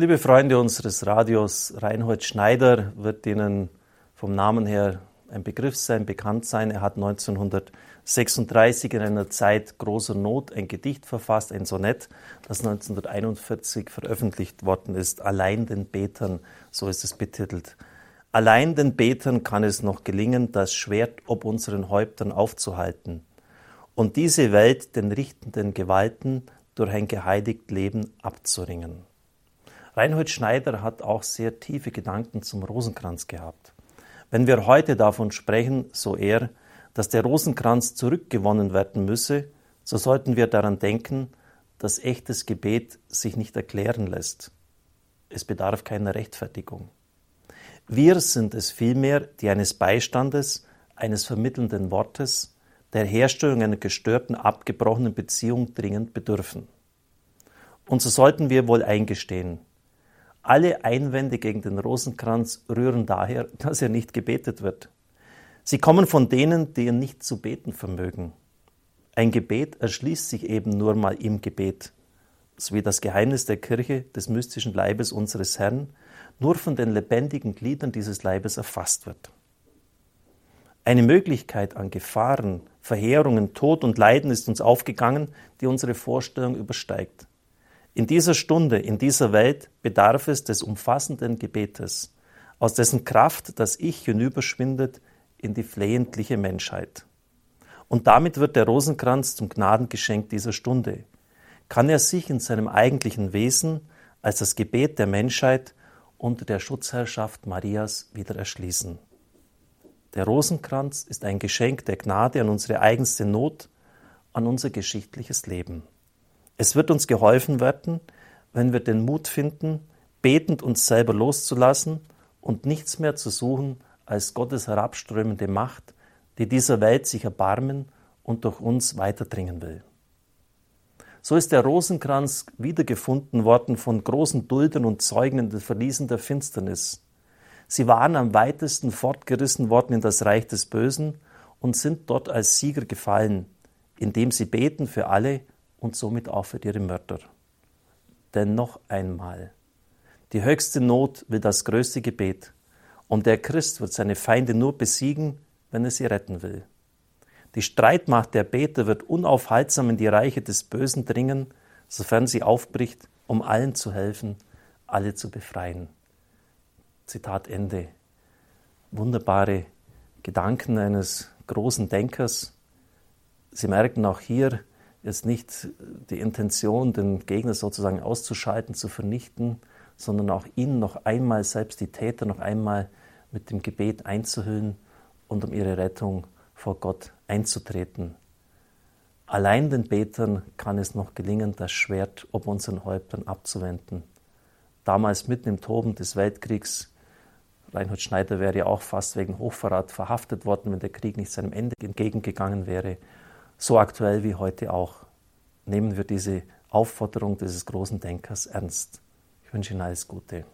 Liebe Freunde unseres Radios, Reinhold Schneider wird Ihnen vom Namen her ein Begriff sein, bekannt sein. Er hat 1936 in einer Zeit großer Not ein Gedicht verfasst, ein Sonett, das 1941 veröffentlicht worden ist. Allein den Betern, so ist es betitelt. Allein den Betern kann es noch gelingen, das Schwert ob unseren Häuptern aufzuhalten und diese Welt den richtenden Gewalten durch ein geheiligt Leben abzuringen. Reinhold Schneider hat auch sehr tiefe Gedanken zum Rosenkranz gehabt. Wenn wir heute davon sprechen, so er, dass der Rosenkranz zurückgewonnen werden müsse, so sollten wir daran denken, dass echtes Gebet sich nicht erklären lässt. Es bedarf keiner Rechtfertigung. Wir sind es vielmehr, die eines Beistandes, eines vermittelnden Wortes, der Herstellung einer gestörten, abgebrochenen Beziehung dringend bedürfen. Und so sollten wir wohl eingestehen, alle Einwände gegen den Rosenkranz rühren daher, dass er nicht gebetet wird. Sie kommen von denen, die ihn nicht zu beten vermögen. Ein Gebet erschließt sich eben nur mal im Gebet, so wie das Geheimnis der Kirche des mystischen Leibes unseres Herrn nur von den lebendigen Gliedern dieses Leibes erfasst wird. Eine Möglichkeit an Gefahren, Verheerungen, Tod und Leiden ist uns aufgegangen, die unsere Vorstellung übersteigt. In dieser Stunde, in dieser Welt bedarf es des umfassenden Gebetes, aus dessen Kraft das Ich hinüberschwindet in die flehentliche Menschheit. Und damit wird der Rosenkranz zum Gnadengeschenk dieser Stunde. Kann er sich in seinem eigentlichen Wesen als das Gebet der Menschheit unter der Schutzherrschaft Marias wieder erschließen. Der Rosenkranz ist ein Geschenk der Gnade an unsere eigenste Not, an unser geschichtliches Leben. Es wird uns geholfen werden, wenn wir den Mut finden, betend uns selber loszulassen und nichts mehr zu suchen als Gottes herabströmende Macht, die dieser Welt sich erbarmen und durch uns weiterdringen will. So ist der Rosenkranz wiedergefunden worden von großen Duldern und Zeugen in den Verliesen der Finsternis. Sie waren am weitesten fortgerissen worden in das Reich des Bösen und sind dort als Sieger gefallen, indem sie beten für alle, und somit auch für ihre Mörder. Denn noch einmal, die höchste Not will das größte Gebet, und der Christ wird seine Feinde nur besiegen, wenn er sie retten will. Die Streitmacht der Beter wird unaufhaltsam in die Reiche des Bösen dringen, sofern sie aufbricht, um allen zu helfen, alle zu befreien. Zitat Ende. Wunderbare Gedanken eines großen Denkers. Sie merken auch hier, jetzt nicht die Intention, den Gegner sozusagen auszuschalten, zu vernichten, sondern auch ihn noch einmal, selbst die Täter, noch einmal mit dem Gebet einzuhüllen und um ihre Rettung vor Gott einzutreten. Allein den Betern kann es noch gelingen, das Schwert ob unseren Häuptern abzuwenden. Damals mitten im Toben des Weltkriegs, Reinhard Schneider wäre ja auch fast wegen Hochverrat verhaftet worden, wenn der Krieg nicht seinem Ende entgegengegangen wäre so aktuell wie heute auch. Nehmen wir diese Aufforderung dieses großen Denkers ernst. Ich wünsche Ihnen alles Gute.